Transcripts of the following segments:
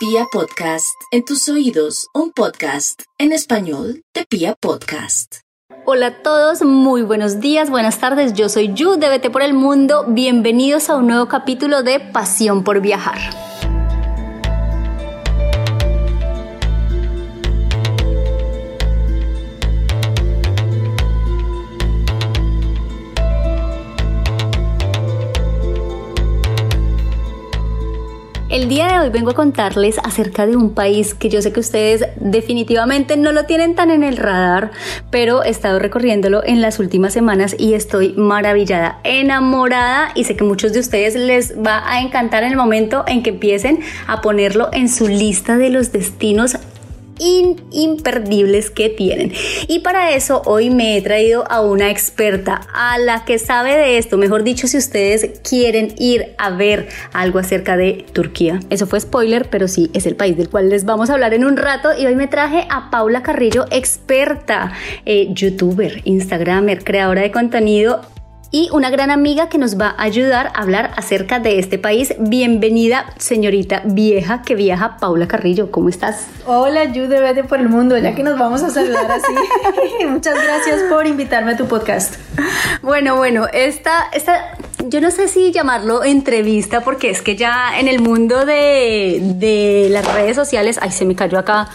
Pia Podcast, en tus oídos, un podcast en español de Pia Podcast. Hola a todos, muy buenos días, buenas tardes, yo soy Yu de Vete por el Mundo, bienvenidos a un nuevo capítulo de Pasión por Viajar. El día de hoy vengo a contarles acerca de un país que yo sé que ustedes definitivamente no lo tienen tan en el radar, pero he estado recorriéndolo en las últimas semanas y estoy maravillada, enamorada y sé que muchos de ustedes les va a encantar en el momento en que empiecen a ponerlo en su lista de los destinos imperdibles que tienen. Y para eso hoy me he traído a una experta, a la que sabe de esto, mejor dicho, si ustedes quieren ir a ver algo acerca de Turquía. Eso fue spoiler, pero sí, es el país del cual les vamos a hablar en un rato. Y hoy me traje a Paula Carrillo, experta, eh, youtuber, instagramer, creadora de contenido y una gran amiga que nos va a ayudar a hablar acerca de este país. Bienvenida, señorita vieja que viaja, Paula Carrillo. ¿Cómo estás? Hola, Yu de Vete por el Mundo, ya que nos vamos a saludar así. Muchas gracias por invitarme a tu podcast. Bueno, bueno, esta, esta, yo no sé si llamarlo entrevista, porque es que ya en el mundo de, de las redes sociales, ay, se me cayó acá,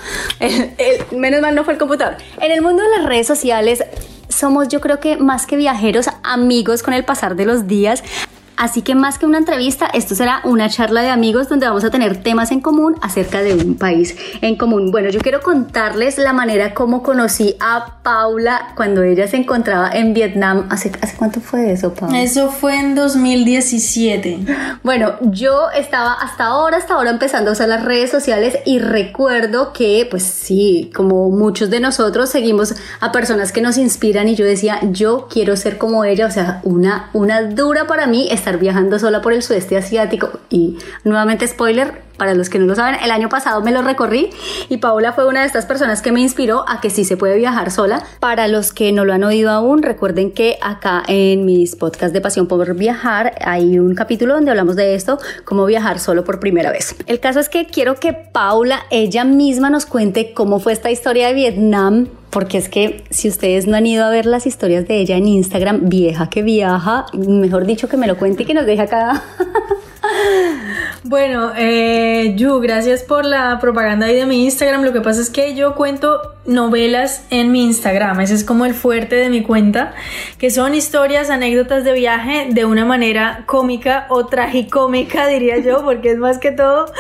menos mal no fue el computador. En el mundo de las redes sociales, somos yo creo que más que viajeros, amigos con el pasar de los días. Así que más que una entrevista, esto será una charla de amigos donde vamos a tener temas en común acerca de un país en común. Bueno, yo quiero contarles la manera como conocí a Paula cuando ella se encontraba en Vietnam. ¿Hace, hace cuánto fue eso, Paula? Eso fue en 2017. Bueno, yo estaba hasta ahora, hasta ahora empezando a usar las redes sociales y recuerdo que, pues sí, como muchos de nosotros seguimos a personas que nos inspiran y yo decía, yo quiero ser como ella, o sea, una, una dura para mí estar viajando sola por el sudeste asiático. Y nuevamente spoiler, para los que no lo saben, el año pasado me lo recorrí y Paula fue una de estas personas que me inspiró a que sí se puede viajar sola. Para los que no lo han oído aún, recuerden que acá en mis podcasts de Pasión por Viajar hay un capítulo donde hablamos de esto, cómo viajar solo por primera vez. El caso es que quiero que Paula ella misma nos cuente cómo fue esta historia de Vietnam porque es que si ustedes no han ido a ver las historias de ella en Instagram, vieja que viaja, mejor dicho que me lo cuente y que nos deje acá. Bueno, eh, Yu, gracias por la propaganda ahí de mi Instagram. Lo que pasa es que yo cuento novelas en mi Instagram. Ese es como el fuerte de mi cuenta, que son historias, anécdotas de viaje de una manera cómica o tragicómica, diría yo, porque es más que todo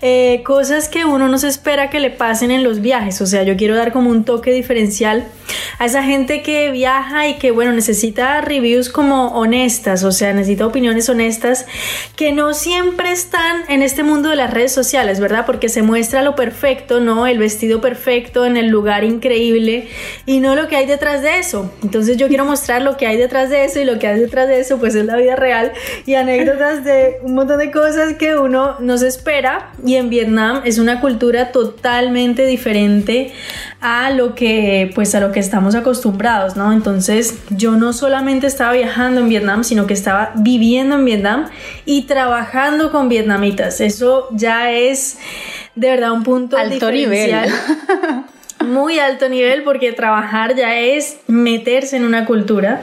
eh, cosas que uno no se espera que le pasen en los viajes. O sea, yo quiero dar como un toque diferencial a esa gente que viaja y que, bueno, necesita reviews como honestas, o sea, necesita opiniones honestas que no siempre están en este mundo de las redes sociales, ¿verdad? Porque se muestra lo perfecto, ¿no? El vestido perfecto en el lugar increíble y no lo que hay detrás de eso. Entonces yo quiero mostrar lo que hay detrás de eso y lo que hay detrás de eso pues es la vida real y anécdotas de un montón de cosas que uno no se espera y en Vietnam es una cultura totalmente diferente a lo que pues a lo que estamos acostumbrados, ¿no? Entonces yo no solamente estaba viajando en Vietnam, sino que estaba viviendo en Vietnam y trabajando con vietnamitas. Eso ya es de verdad un punto alto diferencial. nivel. muy alto nivel porque trabajar ya es meterse en una cultura.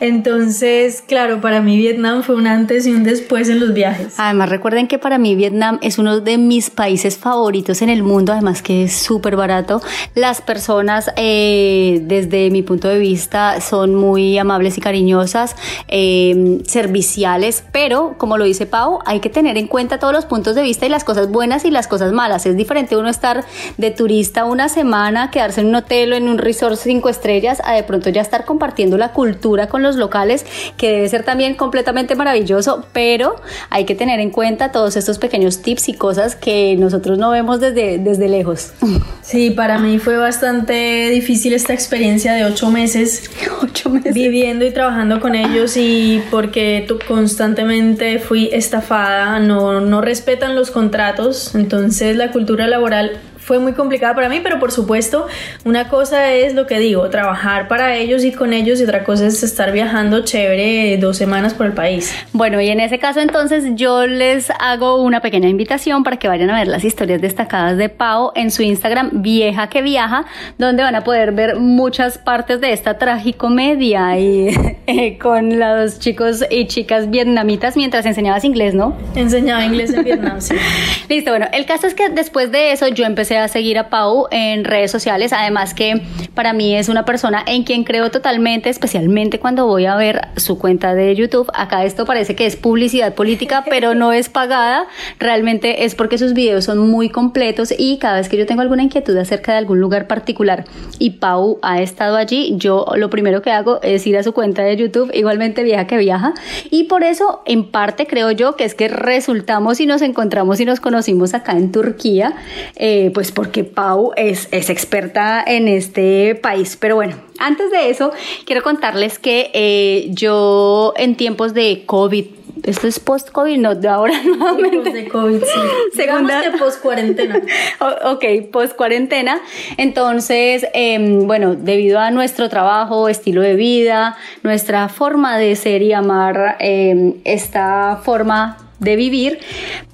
Entonces, claro, para mí Vietnam fue un antes y un después en los viajes. Además, recuerden que para mí Vietnam es uno de mis países favoritos en el mundo, además que es súper barato. Las personas, eh, desde mi punto de vista, son muy amables y cariñosas, eh, serviciales, pero como lo dice Pau, hay que tener en cuenta todos los puntos de vista y las cosas buenas y las cosas malas. Es diferente uno estar de turista una semana, quedarse en un hotel o en un resort cinco estrellas, a de pronto ya estar compartiendo la cultura con los locales, que debe ser también completamente maravilloso, pero hay que tener en cuenta todos estos pequeños tips y cosas que nosotros no vemos desde, desde lejos. Sí, para mí fue bastante difícil esta experiencia de ocho meses, ocho meses. viviendo y trabajando con ellos y porque constantemente fui estafada, no, no respetan los contratos, entonces la cultura laboral fue muy complicada para mí, pero por supuesto, una cosa es lo que digo, trabajar para ellos y con ellos, y otra cosa es estar viajando chévere dos semanas por el país. Bueno, y en ese caso entonces yo les hago una pequeña invitación para que vayan a ver las historias destacadas de Pau en su Instagram, Vieja que Viaja, donde van a poder ver muchas partes de esta tragicomedia y eh, con los chicos y chicas vietnamitas mientras enseñabas inglés, ¿no? Enseñaba inglés en Vietnam, sí. Listo, bueno, el caso es que después de eso yo empecé a seguir a Pau en redes sociales, además que para mí es una persona en quien creo totalmente, especialmente cuando voy a ver su cuenta de YouTube. Acá esto parece que es publicidad política, pero no es pagada, realmente es porque sus videos son muy completos y cada vez que yo tengo alguna inquietud acerca de algún lugar particular y Pau ha estado allí, yo lo primero que hago es ir a su cuenta de YouTube, igualmente vieja que viaja, y por eso en parte creo yo que es que resultamos y nos encontramos y nos conocimos acá en Turquía, eh, pues porque Pau es, es experta en este país. Pero bueno, antes de eso, quiero contarles que eh, yo en tiempos de COVID, esto es post-COVID, no, de ahora nuevamente. de COVID, sí. Segunda. post-cuarentena. ok, post-cuarentena. Entonces, em, bueno, debido a nuestro trabajo, estilo de vida, nuestra forma de ser y amar em, esta forma de vivir,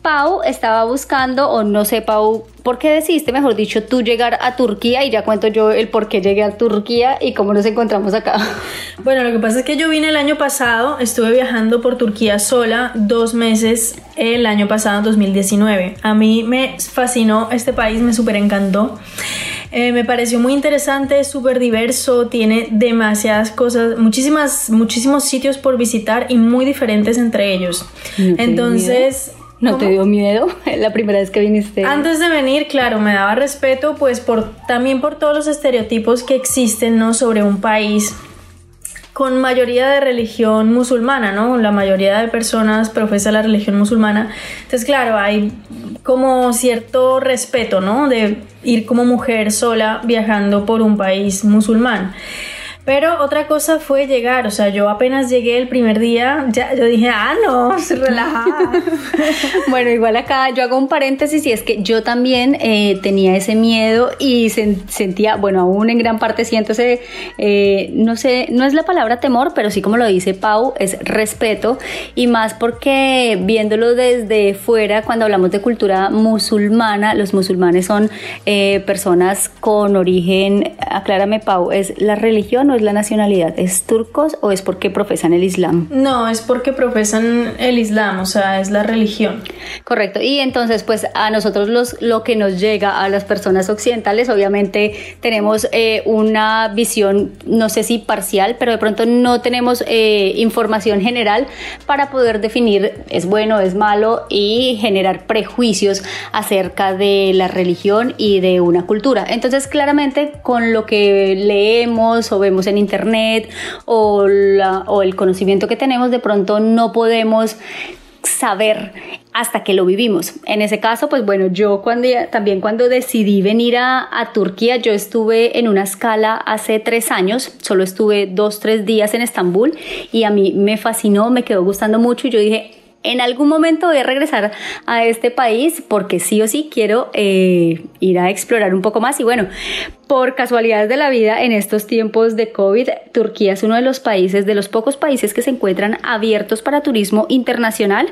Pau estaba buscando, o no sé, Pau, ¿por qué decidiste, mejor dicho, tú llegar a Turquía? Y ya cuento yo el por qué llegué a Turquía y cómo nos encontramos acá. Bueno, lo que pasa es que yo vine el año pasado, estuve viajando por Turquía sola dos meses el año pasado, 2019. A mí me fascinó este país, me súper encantó. Eh, me pareció muy interesante, súper diverso, tiene demasiadas cosas, muchísimas, muchísimos sitios por visitar y muy diferentes entre ellos. Entonces... ¿No te dio miedo la primera vez que viniste? Antes de venir, claro, me daba respeto, pues por también por todos los estereotipos que existen, ¿no? Sobre un país con mayoría de religión musulmana, ¿no? La mayoría de personas profesa la religión musulmana. Entonces, claro, hay como cierto respeto, ¿no? De ir como mujer sola viajando por un país musulmán. Pero otra cosa fue llegar, o sea, yo apenas llegué el primer día, ya yo dije, ah, no, relajada. bueno, igual acá yo hago un paréntesis y es que yo también eh, tenía ese miedo y sentía, bueno, aún en gran parte siento ese, eh, no sé, no es la palabra temor, pero sí como lo dice Pau, es respeto y más porque viéndolo desde fuera, cuando hablamos de cultura musulmana, los musulmanes son eh, personas con origen, aclárame Pau, es la religión es la nacionalidad? ¿Es turcos o es porque profesan el Islam? No, es porque profesan el Islam, o sea, es la religión. Correcto. Y entonces, pues a nosotros los, lo que nos llega a las personas occidentales, obviamente tenemos eh, una visión, no sé si parcial, pero de pronto no tenemos eh, información general para poder definir es bueno, es malo y generar prejuicios acerca de la religión y de una cultura. Entonces, claramente con lo que leemos o vemos en internet o, el conocimiento que tenemos, de pronto no podemos saber hasta que lo vivimos. En ese caso, pues bueno, yo cuando también cuando decidí venir a, a, Turquía, yo estuve en una escala hace tres años, solo estuve dos, tres días en Estambul y a mí me fascinó, me quedó gustando mucho y yo dije, en algún momento voy a regresar a este país porque sí o sí quiero eh, ir a explorar un poco más y bueno, por casualidades de la vida en estos tiempos de COVID, Turquía es uno de los países, de los pocos países que se encuentran abiertos para turismo internacional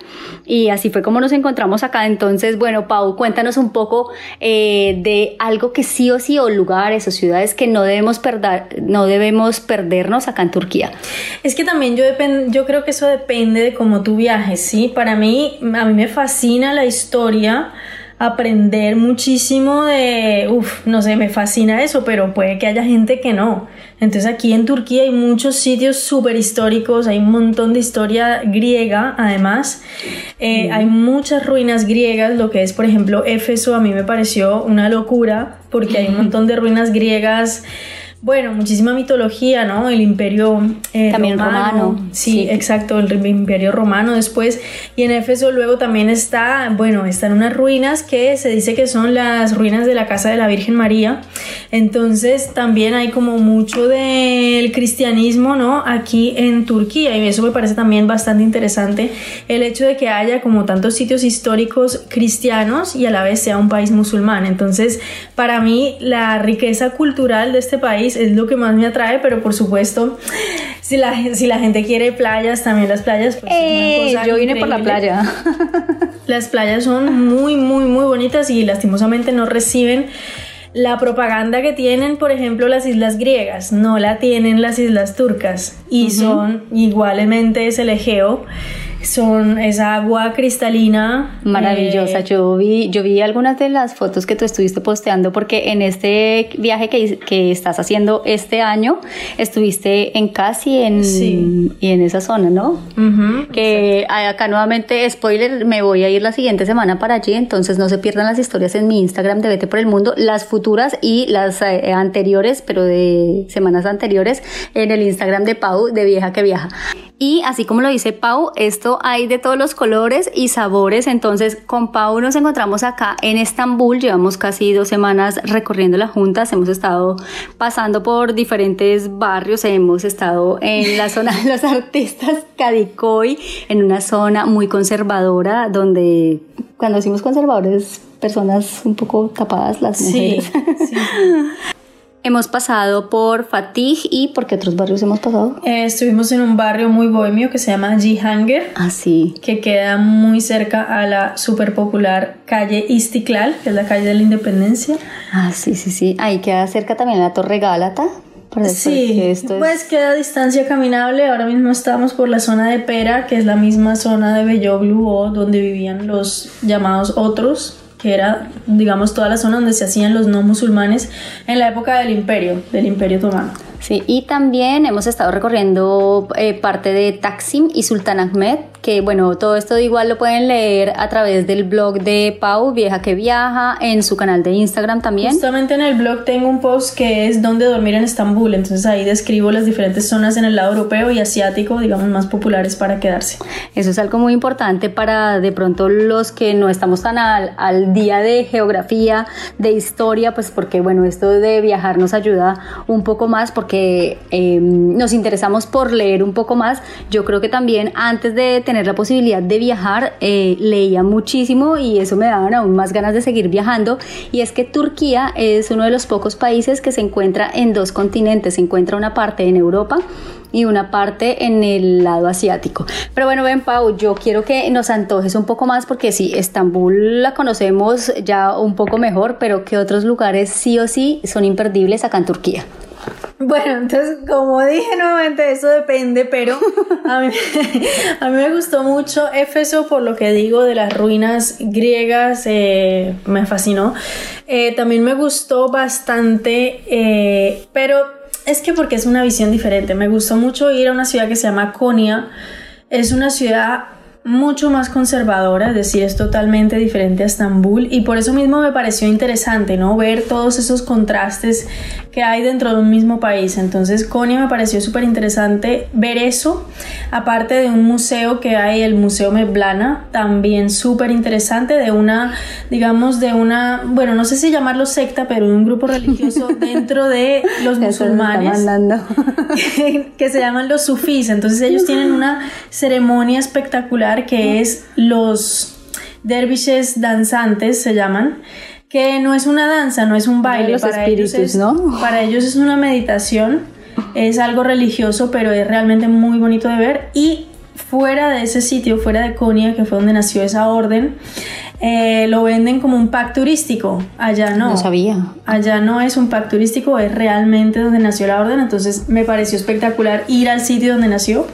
y así fue como nos encontramos acá. Entonces, bueno, Pau, cuéntanos un poco eh, de algo que sí o sí o lugares o ciudades que no debemos perder, no debemos perdernos acá en Turquía. Es que también yo, yo creo que eso depende de cómo tú viajes, ¿sí? Para mí, a mí me fascina la historia, aprender muchísimo de, uff, no sé, me fascina eso, pero puede que haya gente que no. Entonces aquí en Turquía hay muchos sitios súper históricos, hay un montón de historia griega además, eh, hay muchas ruinas griegas, lo que es por ejemplo Éfeso a mí me pareció una locura porque hay un montón de ruinas griegas bueno, muchísima mitología, ¿no? El imperio eh, también romano. Sí, exacto, el imperio romano después. Y en Éfeso luego también está, bueno, están unas ruinas que se dice que son las ruinas de la casa de la Virgen María. Entonces también hay como mucho del cristianismo, ¿no? Aquí en Turquía. Y eso me parece también bastante interesante el hecho de que haya como tantos sitios históricos cristianos y a la vez sea un país musulmán. Entonces, para mí, la riqueza cultural de este país es lo que más me atrae, pero por supuesto, si la, si la gente quiere playas, también las playas. Pues, eh, yo vine por la playa. Las playas son muy, muy, muy bonitas y lastimosamente no reciben la propaganda que tienen, por ejemplo, las islas griegas, no la tienen las islas turcas y son igualmente es el Egeo son esa agua cristalina maravillosa. Eh, yo vi yo vi algunas de las fotos que tú estuviste posteando porque en este viaje que, que estás haciendo este año estuviste en Casi en y en esa zona, ¿no? que acá nuevamente spoiler, me voy a ir la siguiente semana para allí, entonces no se pierdan las historias en mi Instagram de Vete por el Mundo, las futuras y las eh, anteriores, pero de semanas anteriores en el Instagram de Pau de Vieja que Viaja. Y así como lo dice Pau, esto hay de todos los colores y sabores. Entonces, con Pau nos encontramos acá en Estambul. Llevamos casi dos semanas recorriendo las juntas. Hemos estado pasando por diferentes barrios. Hemos estado en la zona de los artistas Kadikoy, en una zona muy conservadora, donde cuando decimos conservadores, personas un poco tapadas, las mujeres. Sí, sí. Hemos pasado por Fatih y ¿por qué otros barrios hemos pasado? Eh, estuvimos en un barrio muy bohemio que se llama Jihanger. Ah, sí. Que queda muy cerca a la súper popular calle Istiklal, que es la calle de la Independencia. Ah, sí, sí, sí. Ahí queda cerca también la Torre Gálata. Sí, esto pues queda a distancia caminable. Ahora mismo estamos por la zona de Pera, que es la misma zona de Belloglu o donde vivían los llamados otros que era, digamos, toda la zona donde se hacían los no musulmanes en la época del imperio, del imperio otomano. Sí, y también hemos estado recorriendo eh, parte de Taksim y Sultan Ahmed, que bueno, todo esto igual lo pueden leer a través del blog de Pau, Vieja que Viaja, en su canal de Instagram también. Justamente en el blog tengo un post que es Dónde dormir en Estambul, entonces ahí describo las diferentes zonas en el lado europeo y asiático, digamos, más populares para quedarse. Eso es algo muy importante para de pronto los que no estamos tan al, al día de geografía, de historia, pues porque bueno, esto de viajar nos ayuda un poco más porque que em, nos interesamos por leer un poco más, yo creo que también antes de tener la posibilidad de viajar, eh, leía muchísimo y eso me daban aún más ganas de seguir viajando. Y es que Turquía es uno de los pocos países que se encuentra en dos continentes, se encuentra una parte en Europa y una parte en el lado asiático. Pero bueno, ven Pau, yo quiero que nos antojes un poco más porque sí, Estambul la conocemos ya un poco mejor, pero que otros lugares sí o sí son imperdibles acá en Turquía. Bueno, entonces, como dije nuevamente, eso depende, pero a mí, a mí me gustó mucho Éfeso por lo que digo de las ruinas griegas, eh, me fascinó. Eh, también me gustó bastante, eh, pero es que porque es una visión diferente. Me gustó mucho ir a una ciudad que se llama Konya. Es una ciudad mucho más conservadora, es decir, es totalmente diferente a Estambul y por eso mismo me pareció interesante, ¿no? Ver todos esos contrastes que hay dentro de un mismo país. Entonces, Konya me pareció súper interesante ver eso, aparte de un museo que hay, el Museo Meblana, también súper interesante, de una, digamos, de una, bueno, no sé si llamarlo secta, pero un grupo religioso dentro de los musulmanes que se llaman los sufís. Entonces, ellos tienen una ceremonia espectacular que es los dervishes danzantes, se llaman, que no es una danza, no es un baile, para, ellos es, ¿no? para ellos es una meditación, es algo religioso, pero es realmente muy bonito de ver y fuera de ese sitio, fuera de Konya, que fue donde nació esa orden, eh, lo venden como un pack turístico. Allá no. No sabía. Allá no es un pack turístico, es realmente donde nació la orden. Entonces me pareció espectacular ir al sitio donde nació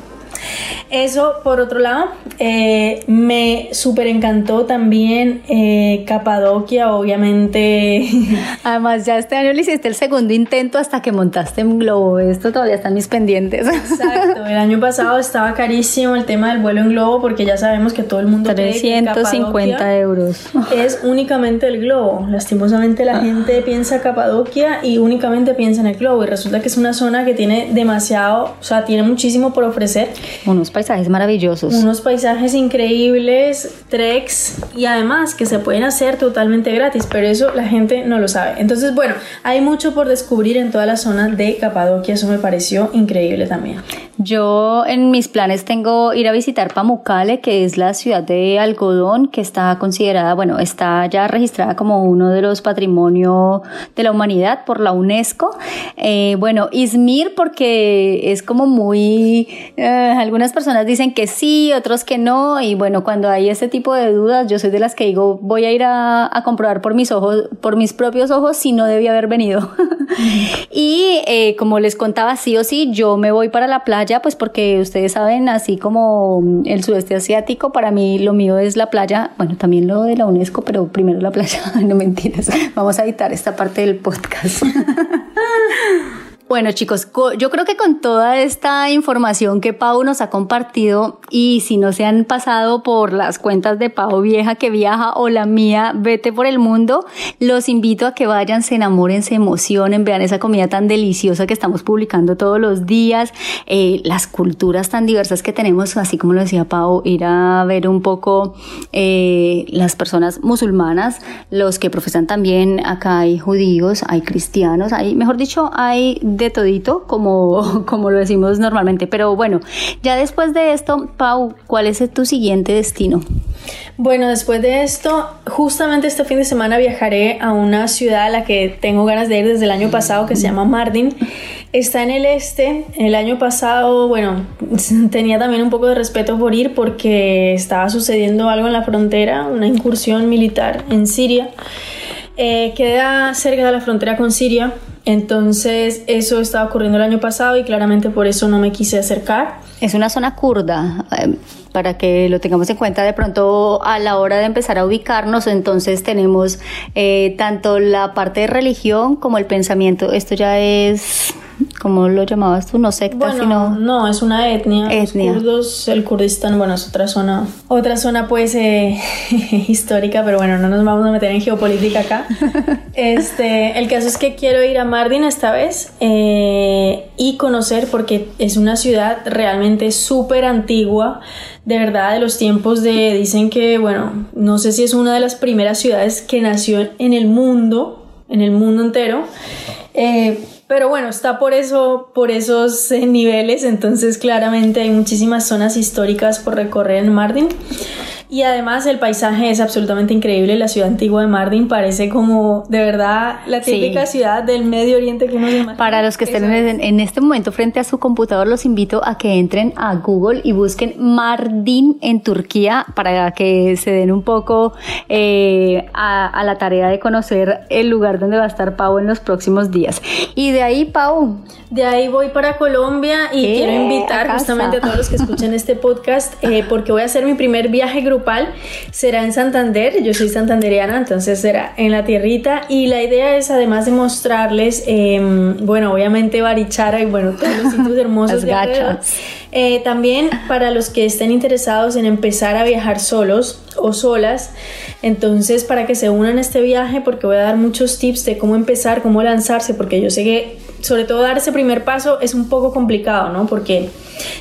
Eso, por otro lado, eh, me súper encantó también eh, Capadocia, obviamente. Además, ya este año le hiciste el segundo intento hasta que montaste en globo. Esto todavía están mis pendientes. Exacto, el año pasado estaba carísimo el tema del vuelo en globo porque ya sabemos que todo el mundo 350 euros. Es únicamente el globo. Lastimosamente la gente piensa Capadocia y únicamente piensa en el globo y resulta que es una zona que tiene demasiado, o sea, tiene muchísimo por ofrecer. Unos paisajes maravillosos. Unos paisajes increíbles, treks y además que se pueden hacer totalmente gratis, pero eso la gente no lo sabe. Entonces, bueno, hay mucho por descubrir en toda la zona de Capadocia, eso me pareció increíble también. Yo en mis planes tengo ir a visitar Pamukkale, que es la ciudad de algodón que está considerada, bueno, está ya registrada como uno de los patrimonios de la humanidad por la UNESCO. Eh, bueno, Izmir porque es como muy, eh, algunas personas dicen que sí, otros que no, y bueno, cuando hay este tipo de dudas, yo soy de las que digo, voy a ir a, comprobar por mis ojos, por mis propios ojos, si no debía haber venido. y eh, como les contaba, sí o sí, yo me voy para la playa pues porque ustedes saben, así como el sudeste asiático, para mí lo mío es la playa, bueno, también lo de la UNESCO, pero primero la playa, no mentiras, vamos a editar esta parte del podcast. Bueno chicos, yo creo que con toda esta información que Pau nos ha compartido y si no se han pasado por las cuentas de Pau Vieja que viaja o la mía Vete por el Mundo, los invito a que vayan, se enamoren, se emocionen, vean esa comida tan deliciosa que estamos publicando todos los días, eh, las culturas tan diversas que tenemos, así como lo decía Pau, ir a ver un poco eh, las personas musulmanas, los que profesan también, acá hay judíos, hay cristianos, hay, mejor dicho, hay de todito, como, como lo decimos normalmente. Pero bueno, ya después de esto, Pau, ¿cuál es tu siguiente destino? Bueno, después de esto, justamente este fin de semana viajaré a una ciudad a la que tengo ganas de ir desde el año pasado, que se llama Mardin. Está en el este. El año pasado, bueno, tenía también un poco de respeto por ir porque estaba sucediendo algo en la frontera, una incursión militar en Siria. Eh, queda cerca de la frontera con Siria, entonces eso estaba ocurriendo el año pasado y claramente por eso no me quise acercar. Es una zona kurda, eh, para que lo tengamos en cuenta de pronto a la hora de empezar a ubicarnos, entonces tenemos eh, tanto la parte de religión como el pensamiento. Esto ya es ¿Cómo lo llamabas tú? No secta, sino... No, es una etnia. etnia. Los kurdos, el Kurdistán, bueno, es otra zona. Otra zona, pues, eh, histórica, pero bueno, no nos vamos a meter en geopolítica acá. este, el caso es que quiero ir a Mardin esta vez eh, y conocer, porque es una ciudad realmente súper antigua, de verdad, de los tiempos de... Dicen que, bueno, no sé si es una de las primeras ciudades que nació en el mundo, en el mundo entero. Eh, pero bueno, está por eso, por esos eh, niveles, entonces claramente hay muchísimas zonas históricas por recorrer en Mardin. Y además el paisaje es absolutamente increíble. La ciudad antigua de Mardin parece como de verdad la típica ciudad del Medio Oriente que uno imagina. Para los que estén en, este momento frente a su computador, los invito a que entren a Google y busquen Mardin en Turquía para que se den un poco eh, a, la tarea de conocer el lugar donde va a estar Pau en los próximos días. Y de ahí, Pau. De ahí voy para Colombia y quiero eh, invitar justamente a todos los que escuchen este podcast eh, porque voy a hacer mi primer viaje grupal será en Santander, yo soy santanderiana, entonces será en la tierrita y la idea es además de mostrarles, em, bueno, obviamente Barichara y bueno, todos los sitios hermosos de gachas. Eh, también para los que estén interesados en empezar a viajar solos o solas, entonces para que se unan a este viaje porque voy a dar muchos tips de cómo empezar, cómo lanzarse, porque yo sé que sobre todo dar ese primer paso es un poco complicado, ¿no? Porque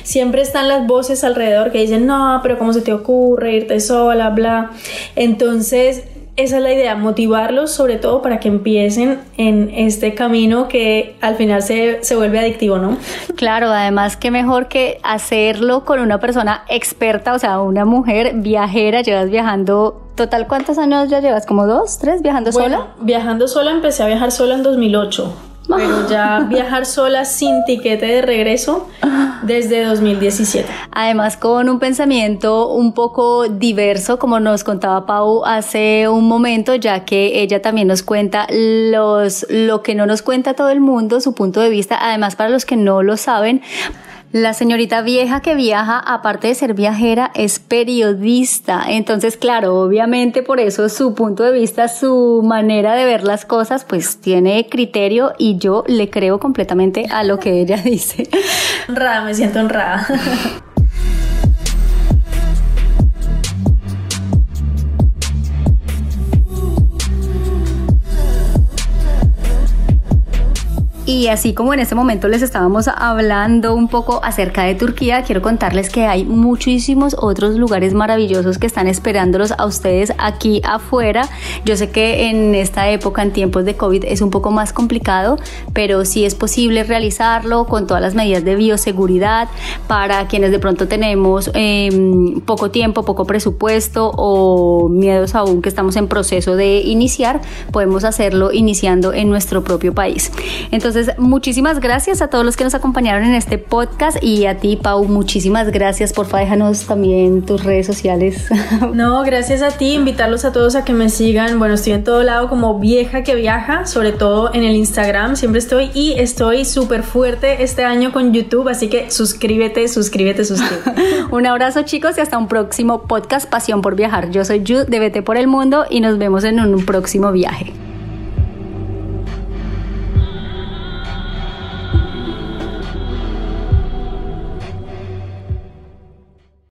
siempre están las voces alrededor que dicen, no, pero ¿cómo se te ocurre irte sola, bla? Entonces, esa es la idea, motivarlos sobre todo para que empiecen en este camino que al final se, se, vuelve adictivo, ¿no? Claro, además que mejor que hacerlo con una persona experta, o sea, una mujer viajera, llevas viajando, total, ¿cuántos años ya llevas? ¿Como dos, tres viajando sola? Viajando sola, empecé a viajar sola en 2008 pero ya viajar sola sin tiquete de regreso desde 2017. Además con un pensamiento un poco diverso, como nos contaba Pau hace un momento, ya que ella también nos cuenta los, lo que no nos cuenta todo el mundo, su punto de vista. Además, para los que no lo saben, La señorita vieja que viaja, aparte de ser viajera, es periodista. Entonces, claro, obviamente por eso su punto de vista, su manera de ver las cosas, pues tiene criterio y yo le creo completamente a lo que ella dice. Honrada, me siento honrada. Y así como en este momento les estábamos hablando un poco acerca de Turquía, quiero contarles que hay muchísimos otros lugares maravillosos que están esperándolos a ustedes aquí afuera. Yo sé que en esta época, en tiempos de COVID, es un poco más complicado, pero sí es posible realizarlo con todas las medidas de bioseguridad para quienes de pronto tenemos em, poco tiempo, poco presupuesto o miedos aún que estamos en proceso de iniciar, podemos hacerlo iniciando en nuestro propio país. Entonces, entonces, muchísimas gracias a todos los que nos acompañaron en este podcast y a ti, Pau, muchísimas gracias. Porfa, déjanos también tus redes sociales. No, gracias a ti, invitarlos a todos a que me sigan. Bueno, estoy en todo lado como vieja que viaja, sobre todo en el Instagram, siempre estoy y estoy súper fuerte este año con YouTube, así que suscríbete, suscríbete, suscríbete. un abrazo chicos y hasta un próximo podcast Pasión por Viajar. Yo soy Jude de Vete por el Mundo y nos vemos en un próximo viaje.